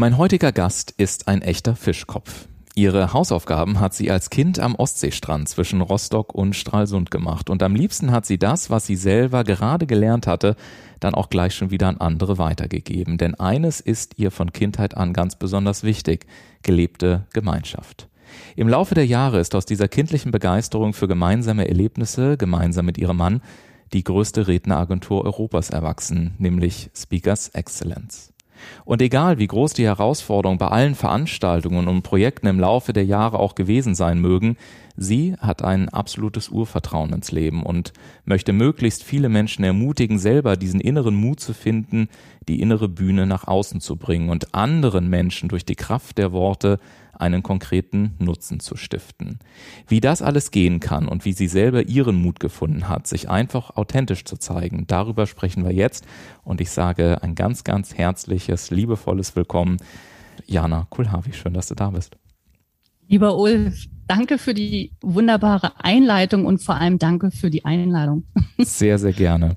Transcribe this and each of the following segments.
Mein heutiger Gast ist ein echter Fischkopf. Ihre Hausaufgaben hat sie als Kind am Ostseestrand zwischen Rostock und Stralsund gemacht und am liebsten hat sie das, was sie selber gerade gelernt hatte, dann auch gleich schon wieder an andere weitergegeben. Denn eines ist ihr von Kindheit an ganz besonders wichtig, gelebte Gemeinschaft. Im Laufe der Jahre ist aus dieser kindlichen Begeisterung für gemeinsame Erlebnisse, gemeinsam mit ihrem Mann, die größte Redneragentur Europas erwachsen, nämlich Speakers Excellence. Und egal wie groß die Herausforderungen bei allen Veranstaltungen und Projekten im Laufe der Jahre auch gewesen sein mögen, sie hat ein absolutes Urvertrauen ins Leben und möchte möglichst viele Menschen ermutigen, selber diesen inneren Mut zu finden, die innere Bühne nach außen zu bringen und anderen Menschen durch die Kraft der Worte einen konkreten Nutzen zu stiften. Wie das alles gehen kann und wie sie selber ihren Mut gefunden hat, sich einfach authentisch zu zeigen, darüber sprechen wir jetzt. Und ich sage ein ganz, ganz herzliches, liebevolles Willkommen, Jana Kulhavi. Schön, dass du da bist. Lieber Ulf, danke für die wunderbare Einleitung und vor allem danke für die Einladung. Sehr, sehr gerne.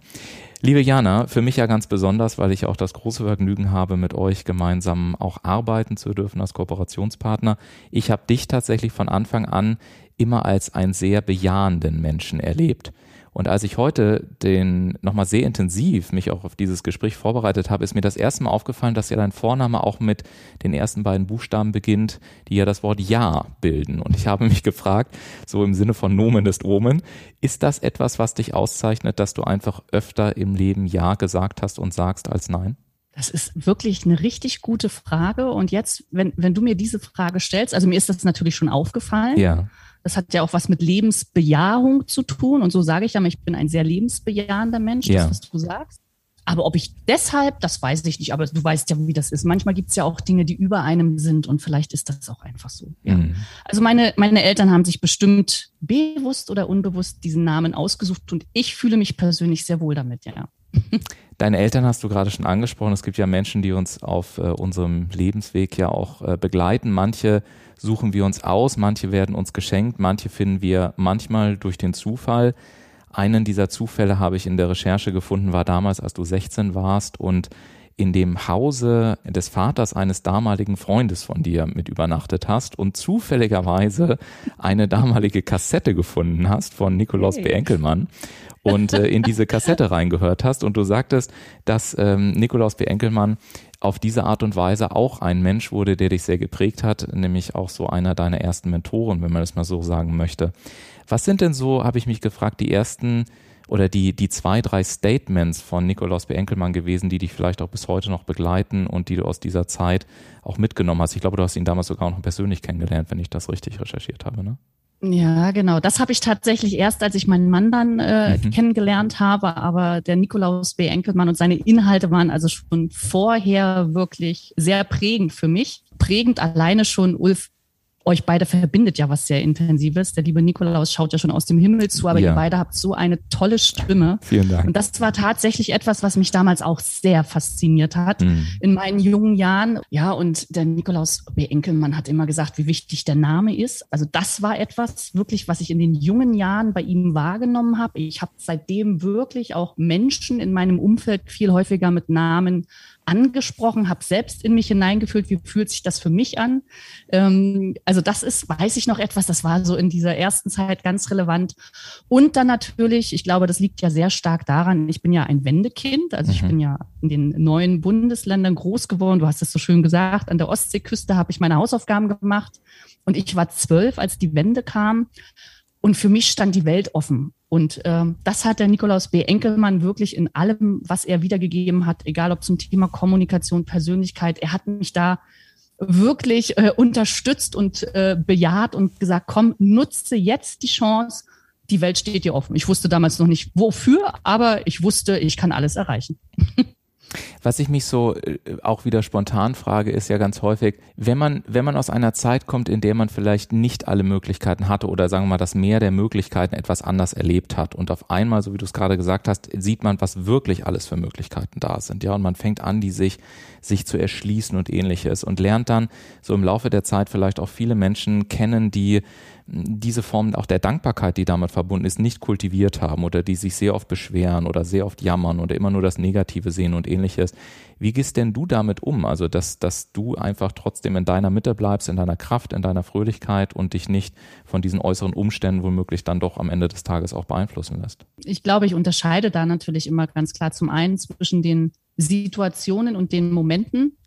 Liebe Jana, für mich ja ganz besonders, weil ich auch das große Vergnügen habe, mit euch gemeinsam auch arbeiten zu dürfen als Kooperationspartner. Ich habe dich tatsächlich von Anfang an immer als einen sehr bejahenden Menschen erlebt. Und als ich heute den nochmal sehr intensiv mich auch auf dieses Gespräch vorbereitet habe, ist mir das erste Mal aufgefallen, dass ja dein Vorname auch mit den ersten beiden Buchstaben beginnt, die ja das Wort Ja bilden. Und ich habe mich gefragt, so im Sinne von Nomen ist Omen, ist das etwas, was dich auszeichnet, dass du einfach öfter im Leben Ja gesagt hast und sagst als Nein? Das ist wirklich eine richtig gute Frage. Und jetzt, wenn, wenn du mir diese Frage stellst, also mir ist das natürlich schon aufgefallen. Ja. Das hat ja auch was mit Lebensbejahung zu tun. Und so sage ich ja, ich bin ein sehr lebensbejahender Mensch, ja. das, was du sagst. Aber ob ich deshalb, das weiß ich nicht, aber du weißt ja, wie das ist. Manchmal gibt es ja auch Dinge, die über einem sind und vielleicht ist das auch einfach so. Ja. Mhm. Also meine, meine Eltern haben sich bestimmt bewusst oder unbewusst diesen Namen ausgesucht und ich fühle mich persönlich sehr wohl damit, ja. Deine Eltern hast du gerade schon angesprochen. Es gibt ja Menschen, die uns auf äh, unserem Lebensweg ja auch äh, begleiten. Manche suchen wir uns aus, manche werden uns geschenkt, manche finden wir manchmal durch den Zufall. Einen dieser Zufälle habe ich in der Recherche gefunden, war damals, als du 16 warst und in dem Hause des Vaters eines damaligen Freundes von dir mit übernachtet hast und zufälligerweise eine damalige Kassette gefunden hast von Nikolaus hey. B. Enkelmann und äh, in diese Kassette reingehört hast und du sagtest, dass ähm, Nikolaus B. Enkelmann auf diese Art und Weise auch ein Mensch wurde, der dich sehr geprägt hat, nämlich auch so einer deiner ersten Mentoren, wenn man das mal so sagen möchte. Was sind denn so, habe ich mich gefragt, die ersten oder die, die zwei, drei Statements von Nikolaus B. Enkelmann gewesen, die dich vielleicht auch bis heute noch begleiten und die du aus dieser Zeit auch mitgenommen hast? Ich glaube, du hast ihn damals sogar noch persönlich kennengelernt, wenn ich das richtig recherchiert habe, ne? Ja, genau. Das habe ich tatsächlich erst, als ich meinen Mann dann äh, mhm. kennengelernt habe. Aber der Nikolaus B. Enkelmann und seine Inhalte waren also schon vorher wirklich sehr prägend für mich. Prägend alleine schon Ulf euch beide verbindet ja was sehr Intensives. Der liebe Nikolaus schaut ja schon aus dem Himmel zu, aber ja. ihr beide habt so eine tolle Stimme. Vielen Dank. Und das war tatsächlich etwas, was mich damals auch sehr fasziniert hat mhm. in meinen jungen Jahren. Ja, und der Nikolaus B. Enkelmann hat immer gesagt, wie wichtig der Name ist. Also das war etwas wirklich, was ich in den jungen Jahren bei ihm wahrgenommen habe. Ich habe seitdem wirklich auch Menschen in meinem Umfeld viel häufiger mit Namen angesprochen, habe selbst in mich hineingefühlt, wie fühlt sich das für mich an. Ähm, also das ist, weiß ich noch etwas, das war so in dieser ersten Zeit ganz relevant. Und dann natürlich, ich glaube, das liegt ja sehr stark daran, ich bin ja ein Wendekind, also mhm. ich bin ja in den neuen Bundesländern groß geworden, du hast es so schön gesagt, an der Ostseeküste habe ich meine Hausaufgaben gemacht und ich war zwölf, als die Wende kam. Und für mich stand die Welt offen. Und ähm, das hat der Nikolaus B. Enkelmann wirklich in allem, was er wiedergegeben hat, egal ob zum Thema Kommunikation, Persönlichkeit, er hat mich da wirklich äh, unterstützt und äh, bejaht und gesagt, komm, nutze jetzt die Chance, die Welt steht dir offen. Ich wusste damals noch nicht wofür, aber ich wusste, ich kann alles erreichen. Was ich mich so äh, auch wieder spontan frage, ist ja ganz häufig, wenn man, wenn man aus einer Zeit kommt, in der man vielleicht nicht alle Möglichkeiten hatte oder sagen wir mal das Meer der Möglichkeiten etwas anders erlebt hat und auf einmal, so wie du es gerade gesagt hast, sieht man, was wirklich alles für Möglichkeiten da sind, ja, und man fängt an, die sich, sich zu erschließen und ähnliches und lernt dann so im Laufe der Zeit vielleicht auch viele Menschen kennen, die diese Form auch der Dankbarkeit, die damit verbunden ist, nicht kultiviert haben oder die sich sehr oft beschweren oder sehr oft jammern oder immer nur das Negative sehen und ähnliches. Wie gehst denn du damit um? Also, dass, dass du einfach trotzdem in deiner Mitte bleibst, in deiner Kraft, in deiner Fröhlichkeit und dich nicht von diesen äußeren Umständen womöglich dann doch am Ende des Tages auch beeinflussen lässt? Ich glaube, ich unterscheide da natürlich immer ganz klar zum einen zwischen den Situationen und den Momenten,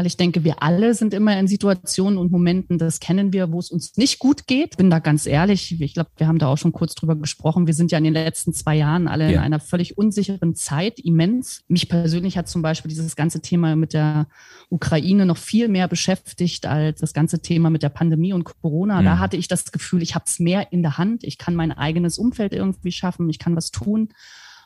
weil ich denke, wir alle sind immer in Situationen und Momenten, das kennen wir, wo es uns nicht gut geht. Bin da ganz ehrlich, ich glaube, wir haben da auch schon kurz drüber gesprochen. Wir sind ja in den letzten zwei Jahren alle ja. in einer völlig unsicheren Zeit, immens. Mich persönlich hat zum Beispiel dieses ganze Thema mit der Ukraine noch viel mehr beschäftigt als das ganze Thema mit der Pandemie und Corona. Mhm. Da hatte ich das Gefühl, ich habe es mehr in der Hand. Ich kann mein eigenes Umfeld irgendwie schaffen. Ich kann was tun.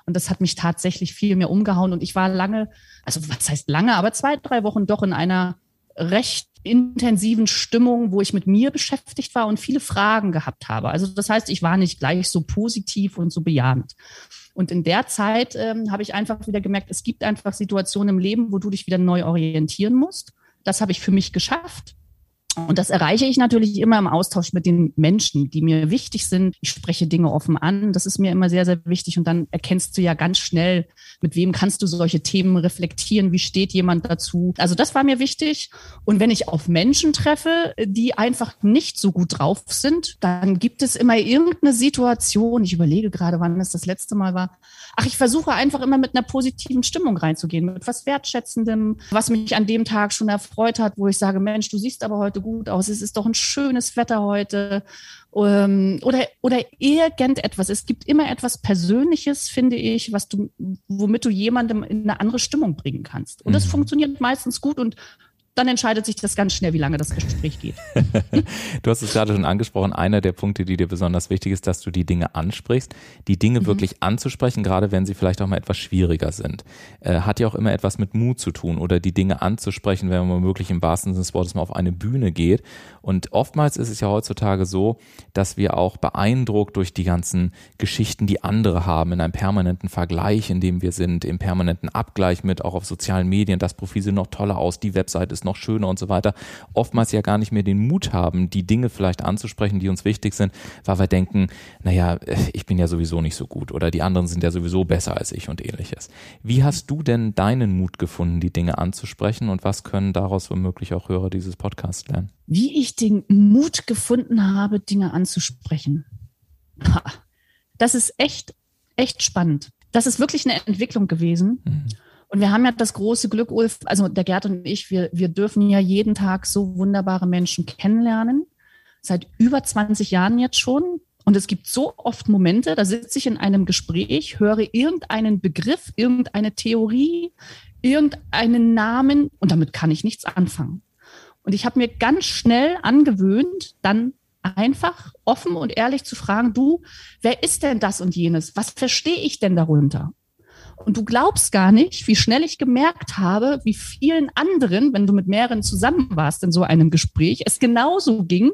Und das hat mich tatsächlich viel mehr umgehauen. Und ich war lange, also was heißt lange, aber zwei, drei Wochen doch in einer recht intensiven Stimmung, wo ich mit mir beschäftigt war und viele Fragen gehabt habe. Also das heißt, ich war nicht gleich so positiv und so bejahend. Und in der Zeit ähm, habe ich einfach wieder gemerkt, es gibt einfach Situationen im Leben, wo du dich wieder neu orientieren musst. Das habe ich für mich geschafft. Und das erreiche ich natürlich immer im Austausch mit den Menschen, die mir wichtig sind. Ich spreche Dinge offen an. Das ist mir immer sehr, sehr wichtig. Und dann erkennst du ja ganz schnell, mit wem kannst du solche Themen reflektieren? Wie steht jemand dazu? Also das war mir wichtig. Und wenn ich auf Menschen treffe, die einfach nicht so gut drauf sind, dann gibt es immer irgendeine Situation. Ich überlege gerade, wann es das letzte Mal war. Ach, ich versuche einfach immer mit einer positiven Stimmung reinzugehen, mit was Wertschätzendem, was mich an dem Tag schon erfreut hat, wo ich sage, Mensch, du siehst aber heute gut aus, es ist doch ein schönes Wetter heute ähm, oder, oder irgendetwas. Es gibt immer etwas Persönliches, finde ich, was du, womit du jemandem in eine andere Stimmung bringen kannst. Und das mhm. funktioniert meistens gut und dann entscheidet sich das ganz schnell, wie lange das Gespräch geht. du hast es gerade schon angesprochen. Einer der Punkte, die dir besonders wichtig ist, dass du die Dinge ansprichst. Die Dinge mhm. wirklich anzusprechen, gerade wenn sie vielleicht auch mal etwas schwieriger sind, äh, hat ja auch immer etwas mit Mut zu tun oder die Dinge anzusprechen, wenn man wirklich im wahrsten Sinne des Wortes mal auf eine Bühne geht. Und oftmals ist es ja heutzutage so, dass wir auch beeindruckt durch die ganzen Geschichten, die andere haben, in einem permanenten Vergleich, in dem wir sind, im permanenten Abgleich mit auch auf sozialen Medien. Das Profil sieht noch toller aus, die Website ist noch schöner und so weiter, oftmals ja gar nicht mehr den Mut haben, die Dinge vielleicht anzusprechen, die uns wichtig sind, weil wir denken, naja, ich bin ja sowieso nicht so gut oder die anderen sind ja sowieso besser als ich und ähnliches. Wie hast du denn deinen Mut gefunden, die Dinge anzusprechen und was können daraus womöglich auch Hörer dieses Podcasts lernen? Wie ich den Mut gefunden habe, Dinge anzusprechen. Das ist echt, echt spannend. Das ist wirklich eine Entwicklung gewesen. Mhm. Und wir haben ja das große Glück, Ulf, also der Gerd und ich, wir, wir dürfen ja jeden Tag so wunderbare Menschen kennenlernen. Seit über 20 Jahren jetzt schon. Und es gibt so oft Momente, da sitze ich in einem Gespräch, höre irgendeinen Begriff, irgendeine Theorie, irgendeinen Namen und damit kann ich nichts anfangen. Und ich habe mir ganz schnell angewöhnt, dann einfach offen und ehrlich zu fragen, du, wer ist denn das und jenes? Was verstehe ich denn darunter? Und du glaubst gar nicht, wie schnell ich gemerkt habe, wie vielen anderen, wenn du mit mehreren zusammen warst in so einem Gespräch, es genauso ging.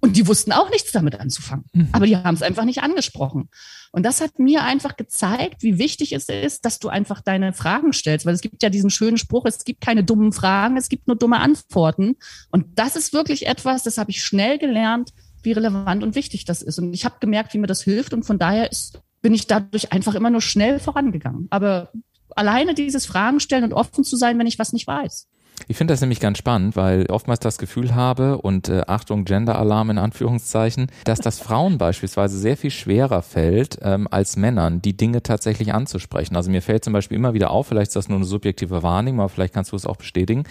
Und die wussten auch nichts damit anzufangen. Mhm. Aber die haben es einfach nicht angesprochen. Und das hat mir einfach gezeigt, wie wichtig es ist, dass du einfach deine Fragen stellst. Weil es gibt ja diesen schönen Spruch, es gibt keine dummen Fragen, es gibt nur dumme Antworten. Und das ist wirklich etwas, das habe ich schnell gelernt, wie relevant und wichtig das ist. Und ich habe gemerkt, wie mir das hilft. Und von daher ist bin ich dadurch einfach immer nur schnell vorangegangen. Aber alleine dieses Fragen stellen und offen zu sein, wenn ich was nicht weiß. Ich finde das nämlich ganz spannend, weil oftmals das Gefühl habe und äh, Achtung Gender-Alarm in Anführungszeichen, dass das Frauen beispielsweise sehr viel schwerer fällt ähm, als Männern, die Dinge tatsächlich anzusprechen. Also mir fällt zum Beispiel immer wieder auf, vielleicht ist das nur eine subjektive Wahrnehmung, aber vielleicht kannst du es auch bestätigen.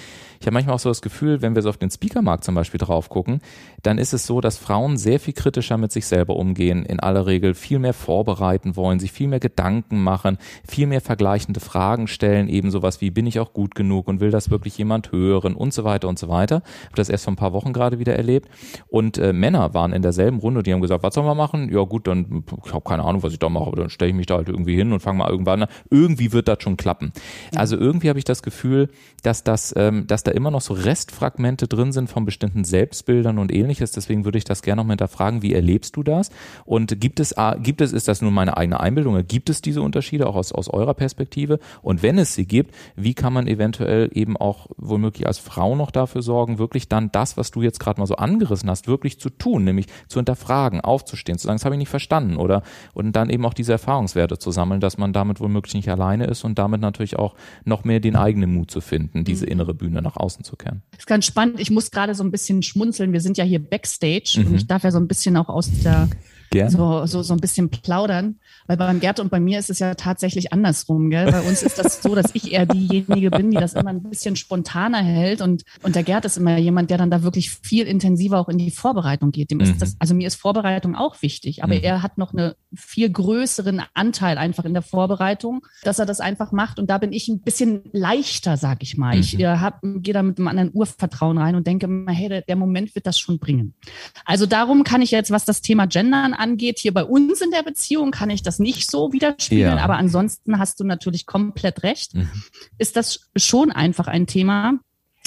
Ich habe manchmal auch so das Gefühl, wenn wir so auf den Speakermarkt zum Beispiel drauf gucken, dann ist es so, dass Frauen sehr viel kritischer mit sich selber umgehen, in aller Regel viel mehr vorbereiten wollen, sich viel mehr Gedanken machen, viel mehr vergleichende Fragen stellen, eben sowas wie bin ich auch gut genug und will das wirklich jemand hören und so weiter und so weiter. Habe das erst vor ein paar Wochen gerade wieder erlebt. Und äh, Männer waren in derselben Runde, die haben gesagt, was sollen wir machen? Ja gut, dann ich habe keine Ahnung, was ich da mache, aber dann stelle ich mich da halt irgendwie hin und fange mal irgendwann an. Irgendwie wird das schon klappen. Also irgendwie habe ich das Gefühl, dass das, ähm, dass da immer noch so Restfragmente drin sind von bestimmten Selbstbildern und ähnliches. Deswegen würde ich das gerne noch mal hinterfragen, wie erlebst du das? Und gibt es, gibt es, ist das nur meine eigene Einbildung, gibt es diese Unterschiede auch aus, aus eurer Perspektive? Und wenn es sie gibt, wie kann man eventuell eben auch womöglich als Frau noch dafür sorgen, wirklich dann das, was du jetzt gerade mal so angerissen hast, wirklich zu tun, nämlich zu hinterfragen, aufzustehen, zu sagen, das habe ich nicht verstanden oder und dann eben auch diese Erfahrungswerte zu sammeln, dass man damit womöglich nicht alleine ist und damit natürlich auch noch mehr den eigenen Mut zu finden, diese mhm. innere Bühne nach außen zu kehren. Das ist ganz spannend. Ich muss gerade so ein bisschen schmunzeln. Wir sind ja hier Backstage mhm. und ich darf ja so ein bisschen auch aus der Gerne. So, so, so ein bisschen plaudern. Weil beim Gerd und bei mir ist es ja tatsächlich andersrum. Gell? Bei uns ist das so, dass ich eher diejenige bin, die das immer ein bisschen spontaner hält. Und, und der Gerd ist immer jemand, der dann da wirklich viel intensiver auch in die Vorbereitung geht. Dem mhm. ist das, also mir ist Vorbereitung auch wichtig, aber mhm. er hat noch einen viel größeren Anteil einfach in der Vorbereitung, dass er das einfach macht. Und da bin ich ein bisschen leichter, sag ich mal. Mhm. Ich äh, gehe da mit einem anderen Urvertrauen rein und denke immer, hey, der, der Moment wird das schon bringen. Also darum kann ich jetzt, was das Thema Gendern angeht, hier bei uns in der Beziehung kann ich das nicht so widerspiegeln, ja. aber ansonsten hast du natürlich komplett recht. Mhm. Ist das schon einfach ein Thema?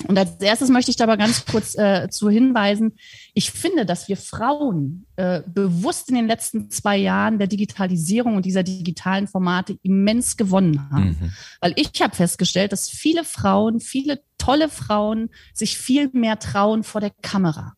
Und als erstes möchte ich da aber ganz kurz äh, zu hinweisen, ich finde, dass wir Frauen äh, bewusst in den letzten zwei Jahren der Digitalisierung und dieser digitalen Formate immens gewonnen haben. Mhm. Weil ich habe festgestellt, dass viele Frauen, viele tolle Frauen sich viel mehr trauen vor der Kamera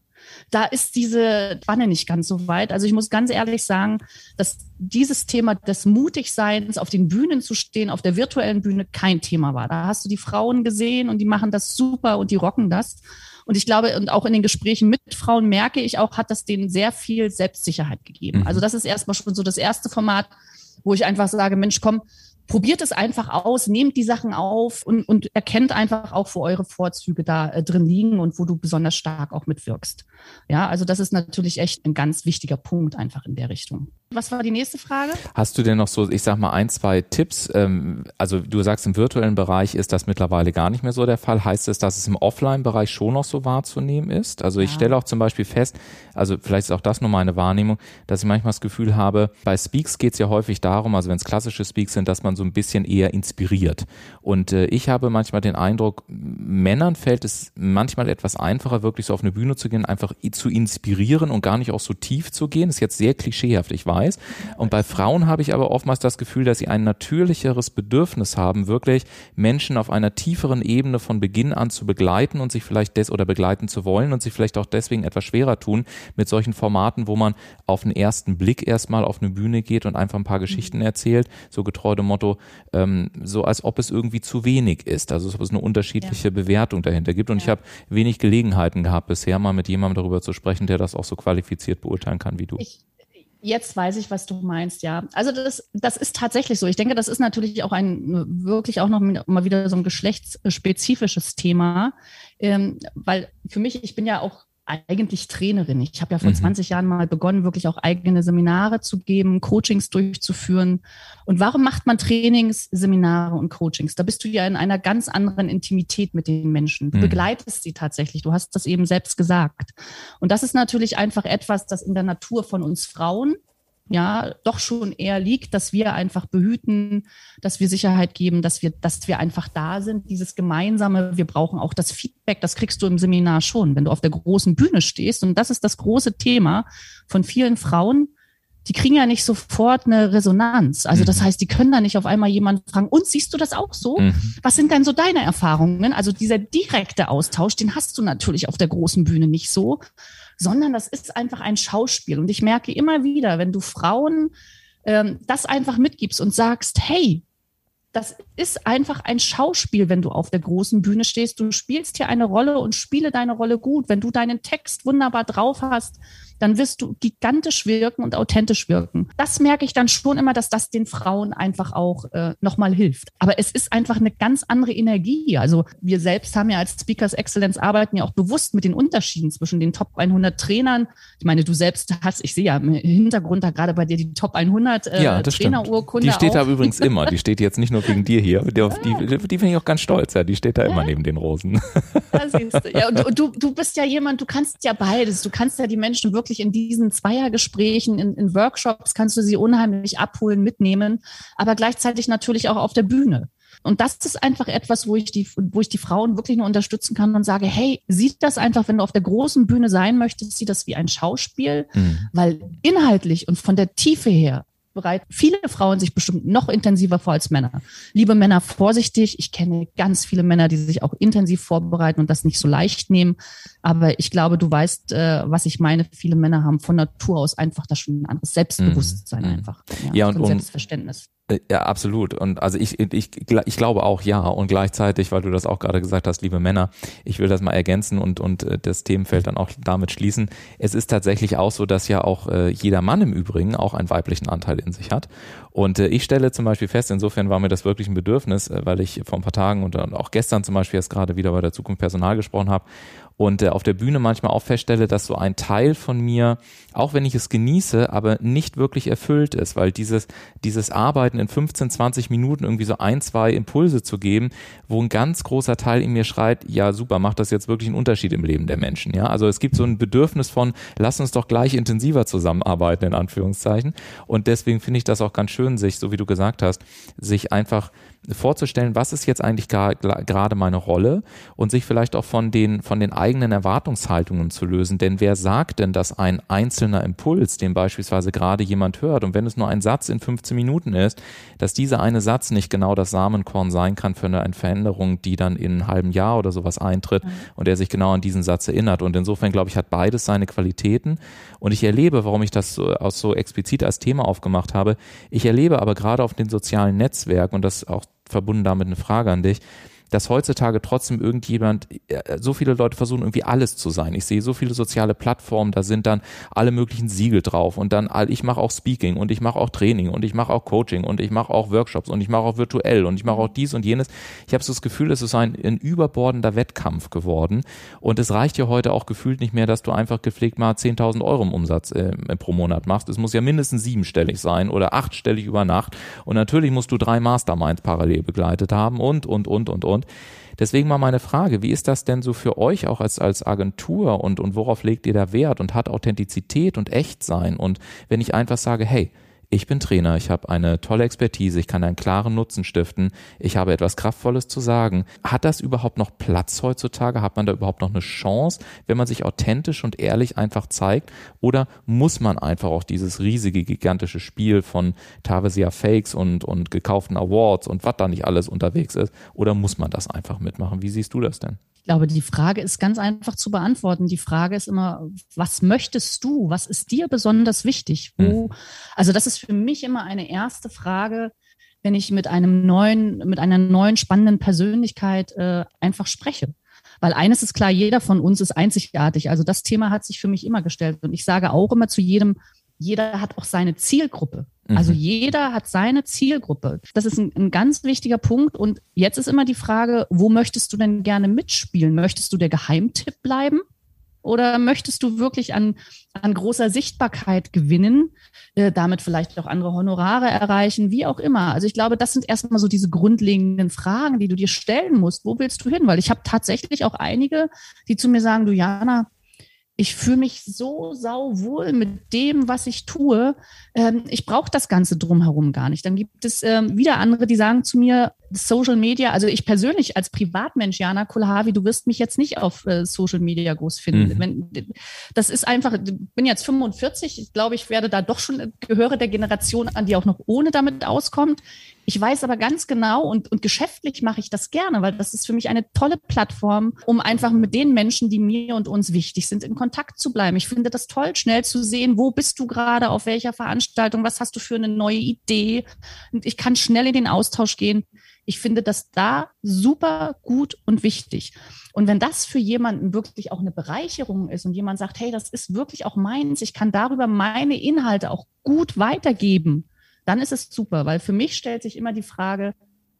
da ist diese Wanne nicht ganz so weit. Also ich muss ganz ehrlich sagen, dass dieses Thema des Mutigseins, auf den Bühnen zu stehen, auf der virtuellen Bühne kein Thema war. Da hast du die Frauen gesehen und die machen das super und die rocken das. Und ich glaube, und auch in den Gesprächen mit Frauen merke ich auch, hat das denen sehr viel Selbstsicherheit gegeben. Mhm. Also das ist erstmal schon so das erste Format, wo ich einfach sage, Mensch, komm, probiert es einfach aus, nehmt die Sachen auf und, und erkennt einfach auch, wo eure Vorzüge da äh, drin liegen und wo du besonders stark auch mitwirkst. Ja, also das ist natürlich echt ein ganz wichtiger Punkt einfach in der Richtung. Was war die nächste Frage? Hast du denn noch so, ich sag mal, ein, zwei Tipps? Ähm, also du sagst, im virtuellen Bereich ist das mittlerweile gar nicht mehr so der Fall. Heißt es, dass es im Offline-Bereich schon noch so wahrzunehmen ist? Also ich ja. stelle auch zum Beispiel fest, also vielleicht ist auch das nur meine Wahrnehmung, dass ich manchmal das Gefühl habe, bei Speaks geht es ja häufig darum, also wenn es klassische Speaks sind, dass man so ein bisschen eher inspiriert. Und äh, ich habe manchmal den Eindruck, Männern fällt es manchmal etwas einfacher, wirklich so auf eine Bühne zu gehen, einfach zu inspirieren und gar nicht auch so tief zu gehen. Das ist jetzt sehr klischeehaft, ich weiß weiß. Und bei Frauen habe ich aber oftmals das Gefühl, dass sie ein natürlicheres Bedürfnis haben, wirklich Menschen auf einer tieferen Ebene von Beginn an zu begleiten und sich vielleicht des oder begleiten zu wollen und sich vielleicht auch deswegen etwas schwerer tun mit solchen Formaten, wo man auf den ersten Blick erstmal auf eine Bühne geht und einfach ein paar Geschichten erzählt, so getreu dem Motto, ähm, so als ob es irgendwie zu wenig ist, also als ob es eine unterschiedliche ja. Bewertung dahinter gibt. Und ja. ich habe wenig Gelegenheiten gehabt, bisher mal mit jemandem darüber zu sprechen, der das auch so qualifiziert beurteilen kann wie du. Ich Jetzt weiß ich, was du meinst, ja. Also das, das ist tatsächlich so. Ich denke, das ist natürlich auch ein wirklich auch noch mal wieder so ein geschlechtsspezifisches Thema, ähm, weil für mich, ich bin ja auch eigentlich Trainerin. Ich habe ja vor mhm. 20 Jahren mal begonnen, wirklich auch eigene Seminare zu geben, Coachings durchzuführen. Und warum macht man Trainings, Seminare und Coachings? Da bist du ja in einer ganz anderen Intimität mit den Menschen. Du mhm. begleitest sie tatsächlich. Du hast das eben selbst gesagt. Und das ist natürlich einfach etwas, das in der Natur von uns Frauen ja doch schon eher liegt, dass wir einfach behüten, dass wir Sicherheit geben, dass wir, dass wir einfach da sind. Dieses gemeinsame, wir brauchen auch das Feedback, das kriegst du im Seminar schon, wenn du auf der großen Bühne stehst. Und das ist das große Thema von vielen Frauen. Die kriegen ja nicht sofort eine Resonanz. Also das mhm. heißt, die können da nicht auf einmal jemanden fragen, und siehst du das auch so? Mhm. Was sind denn so deine Erfahrungen? Also dieser direkte Austausch, den hast du natürlich auf der großen Bühne nicht so sondern das ist einfach ein Schauspiel. Und ich merke immer wieder, wenn du Frauen ähm, das einfach mitgibst und sagst, hey, das ist einfach ein Schauspiel, wenn du auf der großen Bühne stehst. Du spielst hier eine Rolle und spiele deine Rolle gut. Wenn du deinen Text wunderbar drauf hast, dann wirst du gigantisch wirken und authentisch wirken. Das merke ich dann schon immer, dass das den Frauen einfach auch äh, nochmal hilft. Aber es ist einfach eine ganz andere Energie. Also wir selbst haben ja als Speakers Excellence arbeiten ja auch bewusst mit den Unterschieden zwischen den Top 100 Trainern. Ich meine, du selbst hast, ich sehe ja im Hintergrund da gerade bei dir die Top 100 äh, ja, Trainerurkunde. Die steht da übrigens immer. Die steht jetzt nicht nur wegen dir hier. Die, die, die finde ich auch ganz stolz, ja. Die steht da immer neben den Rosen. Ja, siehst du. Ja, und du, du bist ja jemand, du kannst ja beides. Du kannst ja die Menschen wirklich in diesen Zweiergesprächen, in, in Workshops, kannst du sie unheimlich abholen, mitnehmen, aber gleichzeitig natürlich auch auf der Bühne. Und das ist einfach etwas, wo ich die, wo ich die Frauen wirklich nur unterstützen kann und sage, hey, sieht das einfach, wenn du auf der großen Bühne sein möchtest, sieht das wie ein Schauspiel, mhm. weil inhaltlich und von der Tiefe her bereit, viele Frauen sich bestimmt noch intensiver vor als Männer. Liebe Männer, vorsichtig. Ich kenne ganz viele Männer, die sich auch intensiv vorbereiten und das nicht so leicht nehmen. Aber ich glaube, du weißt, äh, was ich meine. Viele Männer haben von Natur aus einfach da schon ein anderes Selbstbewusstsein mhm. einfach. Ja, ja und, und Selbstverständnis. Äh, ja, absolut. Und also ich, ich, ich glaube auch ja. Und gleichzeitig, weil du das auch gerade gesagt hast, liebe Männer, ich will das mal ergänzen und, und äh, das Themenfeld dann auch damit schließen. Es ist tatsächlich auch so, dass ja auch äh, jeder Mann im Übrigen auch einen weiblichen Anteil in sich hat. Und äh, ich stelle zum Beispiel fest, insofern war mir das wirklich ein Bedürfnis, äh, weil ich vor ein paar Tagen und, auch gestern zum Beispiel erst gerade wieder bei der Zukunft Personal gesprochen habe und äh, auf der Bühne manchmal auch feststelle, dass so ein Teil von mir, auch wenn ich es genieße, aber nicht wirklich erfüllt ist, weil dieses, dieses Arbeiten in 15, 20 Minuten irgendwie so ein, zwei Impulse zu geben, wo ein ganz großer Teil in mir schreit, ja super, macht das jetzt wirklich einen Unterschied im Leben der Menschen, ja? Also es gibt so ein Bedürfnis von, lass uns doch gleich intensiver zusammenarbeiten, in Anführungszeichen. Und deswegen finde ich das auch ganz schön, sich, so wie du gesagt hast, sich einfach vorzustellen, was ist jetzt eigentlich gerade meine Rolle und sich vielleicht auch von den, von den eigenen Erwartungshaltungen zu lösen. Denn wer sagt denn, dass ein einzelner Impuls, den beispielsweise gerade jemand hört, und wenn es nur ein Satz in 15 Minuten ist, dass dieser eine Satz nicht genau das Samenkorn sein kann für eine Veränderung, die dann in einem halben Jahr oder sowas eintritt mhm. und der sich genau an diesen Satz erinnert. Und insofern, glaube ich, hat beides seine Qualitäten. Und ich erlebe, warum ich das so, auch so explizit als Thema aufgemacht habe, ich erlebe aber gerade auf den sozialen Netzwerken und das auch verbunden damit eine Frage an dich dass heutzutage trotzdem irgendjemand, äh, so viele Leute versuchen irgendwie alles zu sein. Ich sehe so viele soziale Plattformen, da sind dann alle möglichen Siegel drauf und dann, ich mache auch Speaking und ich mache auch Training und ich mache auch Coaching und ich mache auch Workshops und ich mache auch virtuell und ich mache auch dies und jenes. Ich habe so das Gefühl, es ist ein, ein überbordender Wettkampf geworden und es reicht ja heute auch gefühlt nicht mehr, dass du einfach gepflegt mal 10.000 Euro im Umsatz äh, pro Monat machst. Es muss ja mindestens siebenstellig sein oder achtstellig über Nacht und natürlich musst du drei Masterminds parallel begleitet haben und, und, und, und, und. Und deswegen mal meine Frage, wie ist das denn so für euch auch als, als Agentur und, und worauf legt ihr da Wert und hat Authentizität und Echtsein? Und wenn ich einfach sage, hey, ich bin Trainer, ich habe eine tolle Expertise, ich kann einen klaren Nutzen stiften, ich habe etwas Kraftvolles zu sagen. Hat das überhaupt noch Platz heutzutage? Hat man da überhaupt noch eine Chance, wenn man sich authentisch und ehrlich einfach zeigt? Oder muss man einfach auch dieses riesige, gigantische Spiel von teilweise ja Fakes und, und gekauften Awards und was da nicht alles unterwegs ist? Oder muss man das einfach mitmachen? Wie siehst du das denn? Glaube, die Frage ist ganz einfach zu beantworten. Die Frage ist immer, was möchtest du? Was ist dir besonders wichtig? Wo, mhm. also das ist für mich immer eine erste Frage, wenn ich mit einem neuen, mit einer neuen spannenden Persönlichkeit äh, einfach spreche. Weil eines ist klar, jeder von uns ist einzigartig. Also das Thema hat sich für mich immer gestellt. Und ich sage auch immer zu jedem, jeder hat auch seine Zielgruppe. Also mhm. jeder hat seine Zielgruppe. Das ist ein, ein, ganz wichtiger Punkt. Und jetzt ist immer die Frage, wo möchtest du denn gerne mitspielen? Möchtest du der Geheimtipp bleiben? Oder möchtest du wirklich an, an großer Sichtbarkeit gewinnen, äh, damit vielleicht auch andere Honorare erreichen, wie auch immer? Also ich glaube, das sind erstmal so diese grundlegenden Fragen, die du dir stellen musst. Wo willst du hin? Weil ich habe tatsächlich auch einige, die zu mir sagen, du Jana, ich fühle mich so sauwohl mit dem, was ich tue. Ähm, ich brauche das Ganze drumherum gar nicht. Dann gibt es ähm, wieder andere, die sagen zu mir, Social Media, also ich persönlich als Privatmensch, Jana Kulhavi, du wirst mich jetzt nicht auf äh, Social Media groß finden. Mhm. Wenn, das ist einfach, ich bin jetzt 45, ich glaube, ich werde da doch schon, gehöre der Generation an, die auch noch ohne damit auskommt. Ich weiß aber ganz genau und, und geschäftlich mache ich das gerne, weil das ist für mich eine tolle Plattform, um einfach mit den Menschen, die mir und uns wichtig sind, in Kontakt zu bleiben. Ich finde das toll, schnell zu sehen, wo bist du gerade, auf welcher Veranstaltung, was hast du für eine neue Idee. Und ich kann schnell in den Austausch gehen. Ich finde das da super gut und wichtig. Und wenn das für jemanden wirklich auch eine Bereicherung ist und jemand sagt, hey, das ist wirklich auch meins, ich kann darüber meine Inhalte auch gut weitergeben, dann ist es super, weil für mich stellt sich immer die Frage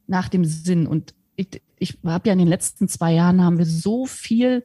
nach dem Sinn. Und ich, ich habe ja in den letzten zwei Jahren haben wir so viel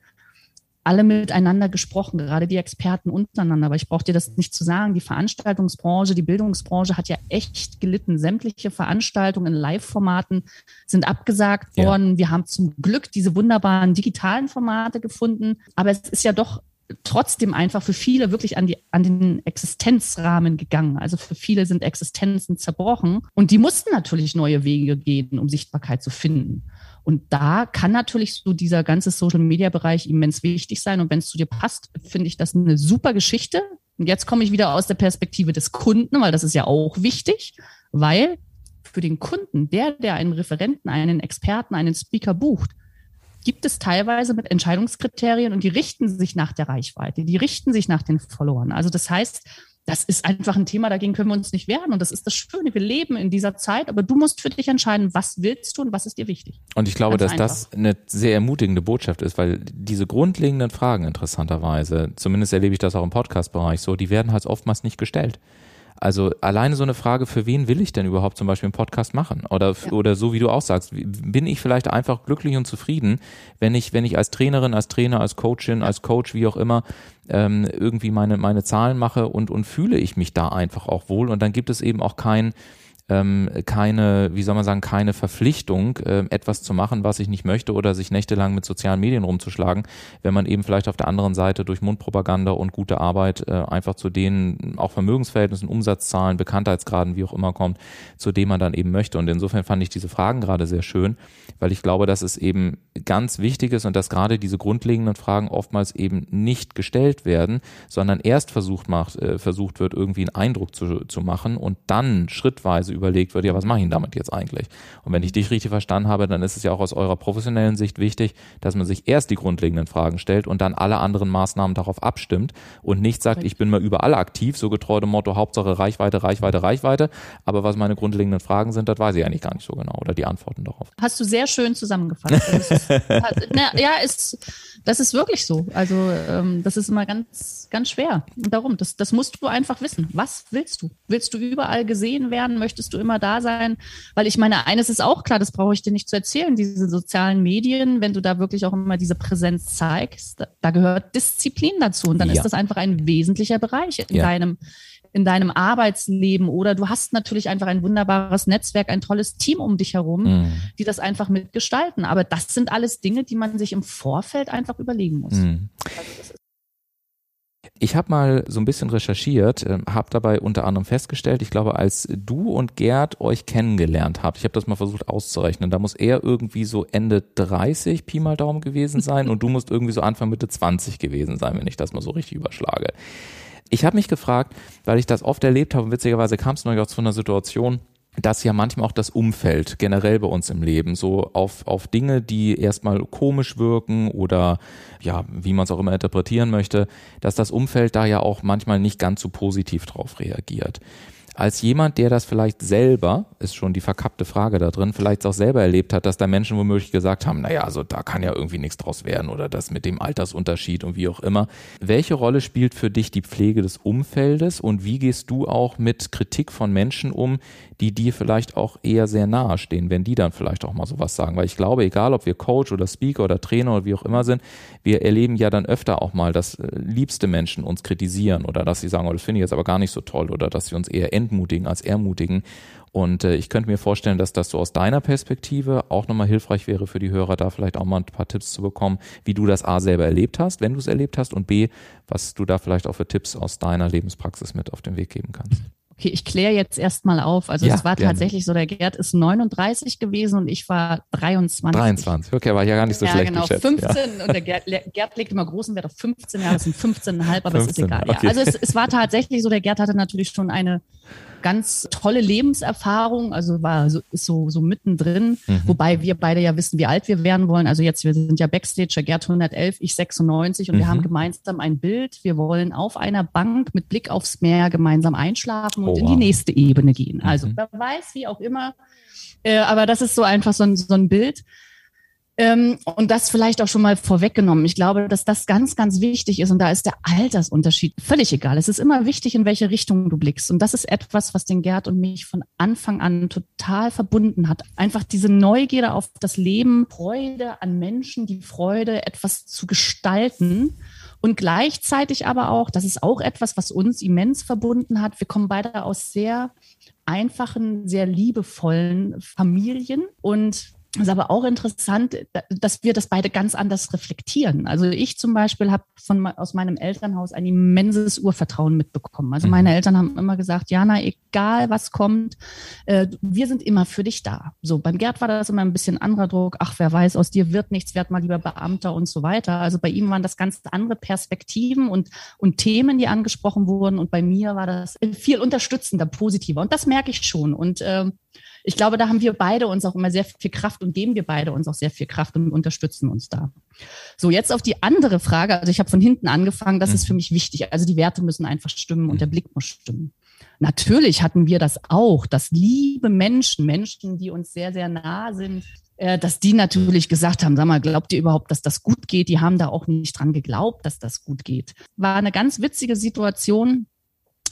alle miteinander gesprochen, gerade die Experten untereinander. Aber ich brauche dir das nicht zu sagen. Die Veranstaltungsbranche, die Bildungsbranche hat ja echt gelitten. Sämtliche Veranstaltungen in Live-Formaten sind abgesagt worden. Ja. Wir haben zum Glück diese wunderbaren digitalen Formate gefunden. Aber es ist ja doch trotzdem einfach für viele wirklich an, die, an den Existenzrahmen gegangen. Also für viele sind Existenzen zerbrochen und die mussten natürlich neue Wege gehen, um Sichtbarkeit zu finden. Und da kann natürlich so dieser ganze Social-Media-Bereich immens wichtig sein. Und wenn es zu dir passt, finde ich das eine super Geschichte. Und jetzt komme ich wieder aus der Perspektive des Kunden, weil das ist ja auch wichtig, weil für den Kunden, der, der einen Referenten, einen Experten, einen Speaker bucht, gibt es teilweise mit Entscheidungskriterien und die richten sich nach der Reichweite, die richten sich nach den Followern. Also das heißt, das ist einfach ein Thema, dagegen können wir uns nicht wehren. Und das ist das Schöne. Wir leben in dieser Zeit, aber du musst für dich entscheiden, was willst du und was ist dir wichtig. Und ich glaube, Ganz dass einfach. das eine sehr ermutigende Botschaft ist, weil diese grundlegenden Fragen interessanterweise, zumindest erlebe ich das auch im Podcast-Bereich so, die werden halt oftmals nicht gestellt. Also alleine so eine Frage, für wen will ich denn überhaupt zum Beispiel einen Podcast machen? Oder, ja. oder so wie du auch sagst, bin ich vielleicht einfach glücklich und zufrieden, wenn ich, wenn ich als Trainerin, als Trainer, als Coachin, als Coach, wie auch immer, ähm, irgendwie meine, meine Zahlen mache und, und fühle ich mich da einfach auch wohl. Und dann gibt es eben auch kein, ähm, keine, wie soll man sagen, keine Verpflichtung, äh, etwas zu machen, was ich nicht möchte oder sich nächtelang mit sozialen Medien rumzuschlagen, wenn man eben vielleicht auf der anderen Seite durch Mundpropaganda und gute Arbeit äh, einfach zu den auch Vermögensverhältnissen, Umsatzzahlen, Bekanntheitsgraden, wie auch immer kommt, zu dem man dann eben möchte. Und insofern fand ich diese Fragen gerade sehr schön, weil ich glaube, dass es eben ganz wichtig ist und dass gerade diese grundlegenden Fragen oftmals eben nicht gestellt werden, sondern erst versucht macht, äh, versucht wird, irgendwie einen Eindruck zu, zu machen und dann schrittweise überlegt wird, ja, was mache ich denn damit jetzt eigentlich? Und wenn ich dich richtig verstanden habe, dann ist es ja auch aus eurer professionellen Sicht wichtig, dass man sich erst die grundlegenden Fragen stellt und dann alle anderen Maßnahmen darauf abstimmt und nicht sagt, ich bin mal überall aktiv, so getreu dem Motto Hauptsache Reichweite, Reichweite, Reichweite, aber was meine grundlegenden Fragen sind, das weiß ich eigentlich gar nicht so genau oder die Antworten darauf. Hast du sehr schön zusammengefasst. Also ist, na, ja, ist, das ist wirklich so. Also ähm, das ist immer ganz, ganz schwer. Und darum, das, das musst du einfach wissen. Was willst du? Willst du überall gesehen werden? Möchtest möchtest du immer da sein? Weil ich meine, eines ist auch klar, das brauche ich dir nicht zu erzählen, diese sozialen Medien, wenn du da wirklich auch immer diese Präsenz zeigst, da, gehört Disziplin dazu und dann ja. ist das einfach ein wesentlicher Bereich in ja. deinem in deinem Arbeitsleben oder du hast natürlich einfach ein wunderbares Netzwerk, ein tolles Team um dich herum, mm. die das einfach mitgestalten. Aber das sind alles Dinge, die man sich im Vorfeld einfach überlegen muss. Mm. Also ich habe mal so ein bisschen recherchiert, äh, habe dabei unter anderem festgestellt, ich glaube, als du und Gerd euch kennengelernt habt, ich habe das mal versucht auszurechnen, da muss er irgendwie so Ende 30 Pi mal Daumen gewesen sein und du musst irgendwie so Anfang Mitte 20 gewesen sein, wenn ich das mal so richtig überschlage. Ich habe mich gefragt, weil ich das oft erlebt habe, und witzigerweise kam es neulich auch zu einer Situation, dass ja manchmal auch das Umfeld generell bei uns im Leben so auf, auf Dinge, die erstmal komisch wirken oder ja, wie man es auch immer interpretieren möchte, dass das Umfeld da ja auch manchmal nicht ganz so positiv drauf reagiert als jemand, der das vielleicht selber, ist schon die verkappte Frage da drin, vielleicht auch selber erlebt hat, dass da Menschen womöglich gesagt haben, naja, also da kann ja irgendwie nichts draus werden oder das mit dem Altersunterschied und wie auch immer. Welche Rolle spielt für dich die Pflege des Umfeldes und wie gehst du auch mit Kritik von Menschen um, die dir vielleicht auch eher sehr nahe stehen, wenn die dann vielleicht auch mal sowas sagen? Weil ich glaube, egal ob wir Coach oder Speaker oder Trainer oder wie auch immer sind, wir erleben ja dann öfter auch mal, dass äh, liebste Menschen uns kritisieren oder dass sie sagen, oh, das finde ich jetzt aber gar nicht so toll oder dass sie uns eher entmutigen als ermutigen. Und äh, ich könnte mir vorstellen, dass das so aus deiner Perspektive auch nochmal hilfreich wäre für die Hörer, da vielleicht auch mal ein paar Tipps zu bekommen, wie du das A selber erlebt hast, wenn du es erlebt hast, und B, was du da vielleicht auch für Tipps aus deiner Lebenspraxis mit auf den Weg geben kannst. Okay, ich kläre jetzt erstmal auf. Also ja, es war gerne. tatsächlich so, der Gerd ist 39 gewesen und ich war 23. 23, okay, war ja gar nicht so ja, schlecht genau, geschätzt. 15 ja. und der Gerd, Gerd legt immer großen Wert auf 15 Jahre, das sind 15,5, aber 15, es ist egal. Okay. Ja, also es, es war tatsächlich so, der Gerd hatte natürlich schon eine ganz tolle Lebenserfahrung, also war so, ist so, so mittendrin, mhm. wobei wir beide ja wissen, wie alt wir werden wollen. Also jetzt, wir sind ja Backstage, Gerd 111, ich 96 und mhm. wir haben gemeinsam ein Bild. Wir wollen auf einer Bank mit Blick aufs Meer gemeinsam einschlafen und oh, in die nächste Ebene gehen. Also mhm. wer weiß, wie auch immer. Äh, aber das ist so einfach so ein, so ein Bild. Ähm, und das vielleicht auch schon mal vorweggenommen. Ich glaube, dass das ganz, ganz wichtig ist. Und da ist der Altersunterschied völlig egal. Es ist immer wichtig, in welche Richtung du blickst. Und das ist etwas, was den Gerd und mich von Anfang an total verbunden hat. Einfach diese Neugierde auf das Leben, Freude an Menschen, die Freude, etwas zu gestalten. Und gleichzeitig aber auch, das ist auch etwas, was uns immens verbunden hat. Wir kommen beide aus sehr einfachen, sehr liebevollen Familien und ist aber auch interessant, dass wir das beide ganz anders reflektieren. Also ich zum Beispiel habe von aus meinem Elternhaus ein immenses Urvertrauen mitbekommen. Also meine mhm. Eltern haben immer gesagt, Jana, egal was kommt, äh, wir sind immer für dich da. So beim Gerd war das immer ein bisschen anderer Druck. Ach, wer weiß, aus dir wird nichts, werd mal lieber Beamter und so weiter. Also bei ihm waren das ganz andere Perspektiven und und Themen, die angesprochen wurden. Und bei mir war das viel unterstützender, positiver. Und das merke ich schon. Und äh, ich glaube, da haben wir beide uns auch immer sehr viel Kraft und geben wir beide uns auch sehr viel Kraft und unterstützen uns da. So, jetzt auf die andere Frage. Also ich habe von hinten angefangen, das ist mhm. für mich wichtig. Also die Werte müssen einfach stimmen und der Blick muss stimmen. Natürlich hatten wir das auch, dass liebe Menschen, Menschen, die uns sehr, sehr nah sind, äh, dass die natürlich gesagt haben, sag mal, glaubt ihr überhaupt, dass das gut geht? Die haben da auch nicht dran geglaubt, dass das gut geht. War eine ganz witzige Situation.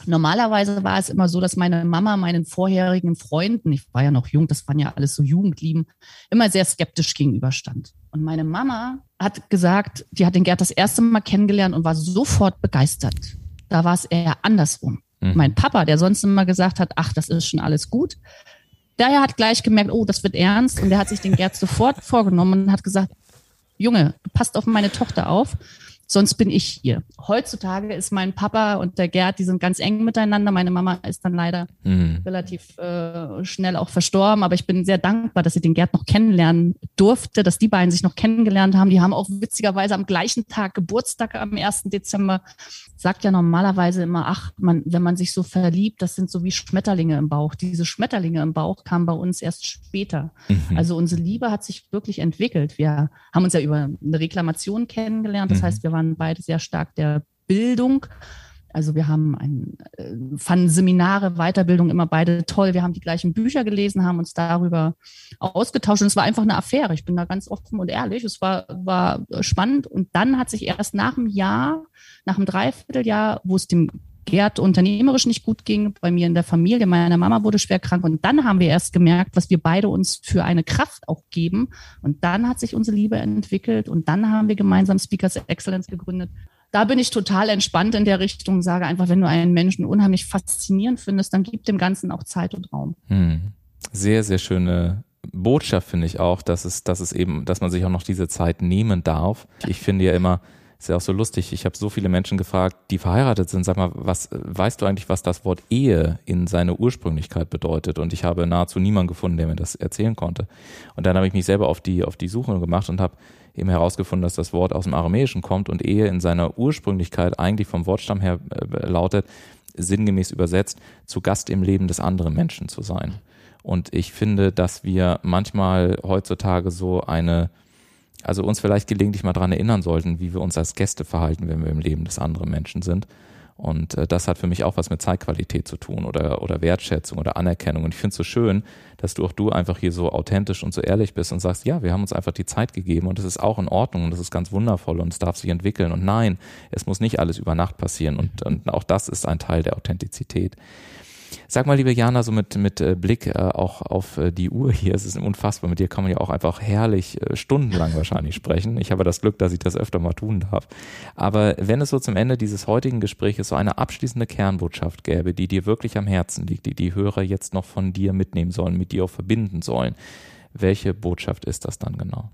Normalerweise war es immer so, dass meine Mama meinen vorherigen Freunden, ich war ja noch jung, das waren ja alles so Jugendlieben, immer sehr skeptisch gegenüberstand. Und meine Mama hat gesagt, die hat den Gerd das erste Mal kennengelernt und war sofort begeistert. Da war es eher andersrum. Mhm. Mein Papa, der sonst immer gesagt hat, ach, das ist schon alles gut, der hat gleich gemerkt, oh, das wird ernst. Und der hat sich den Gerd sofort vorgenommen und hat gesagt, Junge, passt auf meine Tochter auf sonst bin ich hier. Heutzutage ist mein Papa und der Gerd, die sind ganz eng miteinander. Meine Mama ist dann leider mhm. relativ äh, schnell auch verstorben, aber ich bin sehr dankbar, dass ich den Gerd noch kennenlernen durfte, dass die beiden sich noch kennengelernt haben. Die haben auch witzigerweise am gleichen Tag Geburtstag am 1. Dezember. Sagt ja normalerweise immer, ach, man, wenn man sich so verliebt, das sind so wie Schmetterlinge im Bauch. Diese Schmetterlinge im Bauch kamen bei uns erst später. Mhm. Also unsere Liebe hat sich wirklich entwickelt. Wir haben uns ja über eine Reklamation kennengelernt. Das mhm. heißt, wir waren waren beide sehr stark der Bildung. Also wir haben ein, äh, fanden Seminare, Weiterbildung immer beide toll. Wir haben die gleichen Bücher gelesen, haben uns darüber ausgetauscht und es war einfach eine Affäre. Ich bin da ganz offen und ehrlich. Es war, war spannend und dann hat sich erst nach einem Jahr, nach einem Dreivierteljahr, wo es dem Gerd unternehmerisch nicht gut ging, bei mir in der Familie, meine Mama wurde schwer krank und dann haben wir erst gemerkt, was wir beide uns für eine Kraft auch geben und dann hat sich unsere Liebe entwickelt und dann haben wir gemeinsam Speakers Excellence gegründet. Da bin ich total entspannt in der Richtung, sage einfach, wenn du einen Menschen unheimlich faszinierend findest, dann gib dem Ganzen auch Zeit und Raum. Hm. Sehr, sehr schöne Botschaft finde ich auch, dass es, dass es eben, dass man sich auch noch diese Zeit nehmen darf. Ich finde ja immer, ist ja auch so lustig. Ich habe so viele Menschen gefragt, die verheiratet sind. Sag mal, was weißt du eigentlich, was das Wort Ehe in seiner Ursprünglichkeit bedeutet? Und ich habe nahezu niemanden gefunden, der mir das erzählen konnte. Und dann habe ich mich selber auf die auf die Suche gemacht und habe eben herausgefunden, dass das Wort aus dem Aramäischen kommt und Ehe in seiner Ursprünglichkeit eigentlich vom Wortstamm her äh, lautet, sinngemäß übersetzt, zu Gast im Leben des anderen Menschen zu sein. Und ich finde, dass wir manchmal heutzutage so eine also uns vielleicht gelegentlich mal dran erinnern sollten, wie wir uns als Gäste verhalten, wenn wir im Leben des anderen Menschen sind. Und äh, das hat für mich auch was mit Zeitqualität zu tun oder, oder Wertschätzung oder Anerkennung. Und ich finde es so schön, dass du auch du einfach hier so authentisch und so ehrlich bist und sagst, ja, wir haben uns einfach die Zeit gegeben und das ist auch in Ordnung und das ist ganz wundervoll und es darf sich entwickeln. Und nein, es muss nicht alles über Nacht passieren. Und, und auch das ist ein Teil der Authentizität. Sag mal, liebe Jana, so mit, mit äh, Blick äh, auch auf äh, die Uhr hier, es ist unfassbar, mit dir kann man ja auch einfach herrlich stundenlang wahrscheinlich sprechen. Ich habe das Glück, dass ich das öfter mal tun darf. Aber wenn es so zum Ende dieses heutigen Gesprächs so eine abschließende Kernbotschaft gäbe, die dir wirklich am Herzen liegt, die die Hörer jetzt noch von dir mitnehmen sollen, mit dir auch verbinden sollen, welche Botschaft ist das dann genau?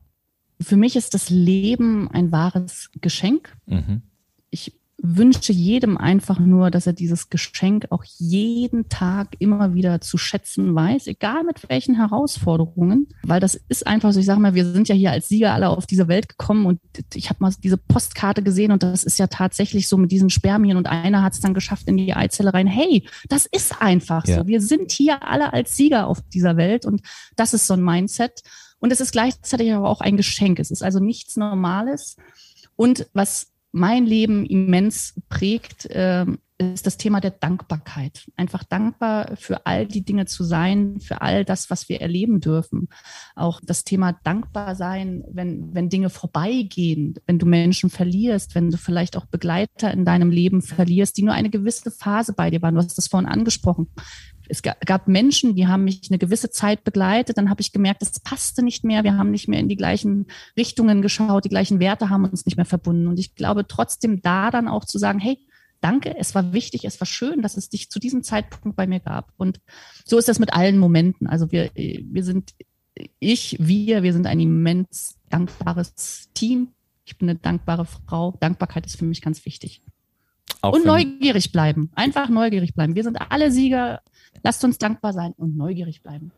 Für mich ist das Leben ein wahres Geschenk. Mhm. Ich wünsche jedem einfach nur, dass er dieses Geschenk auch jeden Tag immer wieder zu schätzen weiß, egal mit welchen Herausforderungen, weil das ist einfach so, ich sage mal, wir sind ja hier als Sieger alle auf diese Welt gekommen und ich habe mal diese Postkarte gesehen und das ist ja tatsächlich so mit diesen Spermien und einer hat es dann geschafft in die Eizelle rein. Hey, das ist einfach ja. so. Wir sind hier alle als Sieger auf dieser Welt und das ist so ein Mindset. Und es ist gleichzeitig aber auch ein Geschenk. Es ist also nichts Normales. Und was mein Leben immens prägt, äh, ist das Thema der Dankbarkeit. Einfach dankbar für all die Dinge zu sein, für all das, was wir erleben dürfen. Auch das Thema dankbar sein, wenn, wenn Dinge vorbeigehen, wenn du Menschen verlierst, wenn du vielleicht auch Begleiter in deinem Leben verlierst, die nur eine gewisse Phase bei dir waren. Du hast das vorhin angesprochen. Es gab Menschen, die haben mich eine gewisse Zeit begleitet, dann habe ich gemerkt, es passte nicht mehr, wir haben nicht mehr in die gleichen Richtungen geschaut, die gleichen Werte haben uns nicht mehr verbunden. Und ich glaube trotzdem da dann auch zu sagen, hey, danke, es war wichtig, es war schön, dass es dich zu diesem Zeitpunkt bei mir gab. Und so ist das mit allen Momenten. Also wir, wir sind, ich, wir, wir sind ein immens dankbares Team. Ich bin eine dankbare Frau. Dankbarkeit ist für mich ganz wichtig. Auch und neugierig bleiben. Einfach neugierig bleiben. Wir sind alle Sieger. Lasst uns dankbar sein und neugierig bleiben.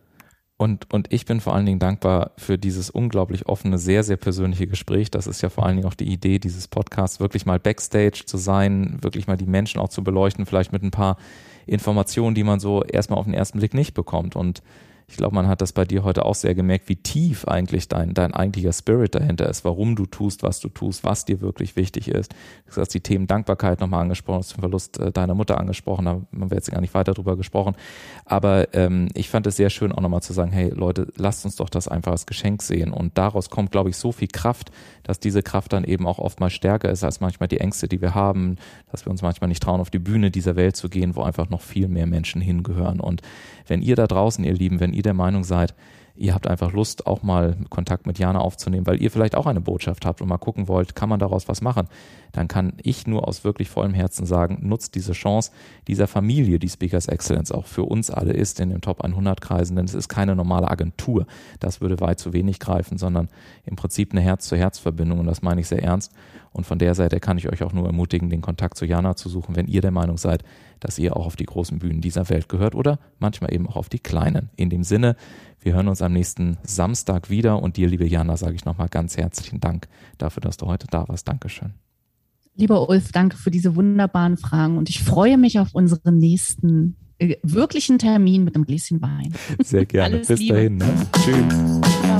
Und, und ich bin vor allen Dingen dankbar für dieses unglaublich offene, sehr, sehr persönliche Gespräch. Das ist ja vor allen Dingen auch die Idee dieses Podcasts, wirklich mal Backstage zu sein, wirklich mal die Menschen auch zu beleuchten, vielleicht mit ein paar Informationen, die man so erstmal auf den ersten Blick nicht bekommt. Und ich glaube, man hat das bei dir heute auch sehr gemerkt, wie tief eigentlich dein, dein eigentlicher Spirit dahinter ist, warum du tust, was du tust, was dir wirklich wichtig ist. Du hast die Themen Dankbarkeit nochmal angesprochen, hast den Verlust äh, deiner Mutter angesprochen, da haben wir jetzt gar nicht weiter drüber gesprochen. Aber ähm, ich fand es sehr schön auch nochmal zu sagen, hey Leute, lasst uns doch das einfach als Geschenk sehen. Und daraus kommt, glaube ich, so viel Kraft, dass diese Kraft dann eben auch oftmals stärker ist als manchmal die Ängste, die wir haben, dass wir uns manchmal nicht trauen, auf die Bühne dieser Welt zu gehen, wo einfach noch viel mehr Menschen hingehören. Und wenn ihr da draußen, ihr Lieben, wenn ihr der Meinung seid, ihr habt einfach Lust, auch mal Kontakt mit Jana aufzunehmen, weil ihr vielleicht auch eine Botschaft habt und mal gucken wollt, kann man daraus was machen, dann kann ich nur aus wirklich vollem Herzen sagen, nutzt diese Chance dieser Familie, die Speakers Excellence auch für uns alle ist in den Top 100 Kreisen, denn es ist keine normale Agentur. Das würde weit zu wenig greifen, sondern im Prinzip eine Herz-zu-Herz-Verbindung und das meine ich sehr ernst. Und von der Seite kann ich euch auch nur ermutigen, den Kontakt zu Jana zu suchen, wenn ihr der Meinung seid, dass ihr auch auf die großen Bühnen dieser Welt gehört oder manchmal eben auch auf die kleinen. In dem Sinne, wir hören uns am nächsten Samstag wieder und dir, liebe Jana, sage ich nochmal ganz herzlichen Dank dafür, dass du heute da warst. Dankeschön. Lieber Ulf, danke für diese wunderbaren Fragen und ich freue mich auf unseren nächsten äh, wirklichen Termin mit einem Gläschen Wein. Sehr gerne. Bis Liebe. dahin. Ne? Tschüss. Ja.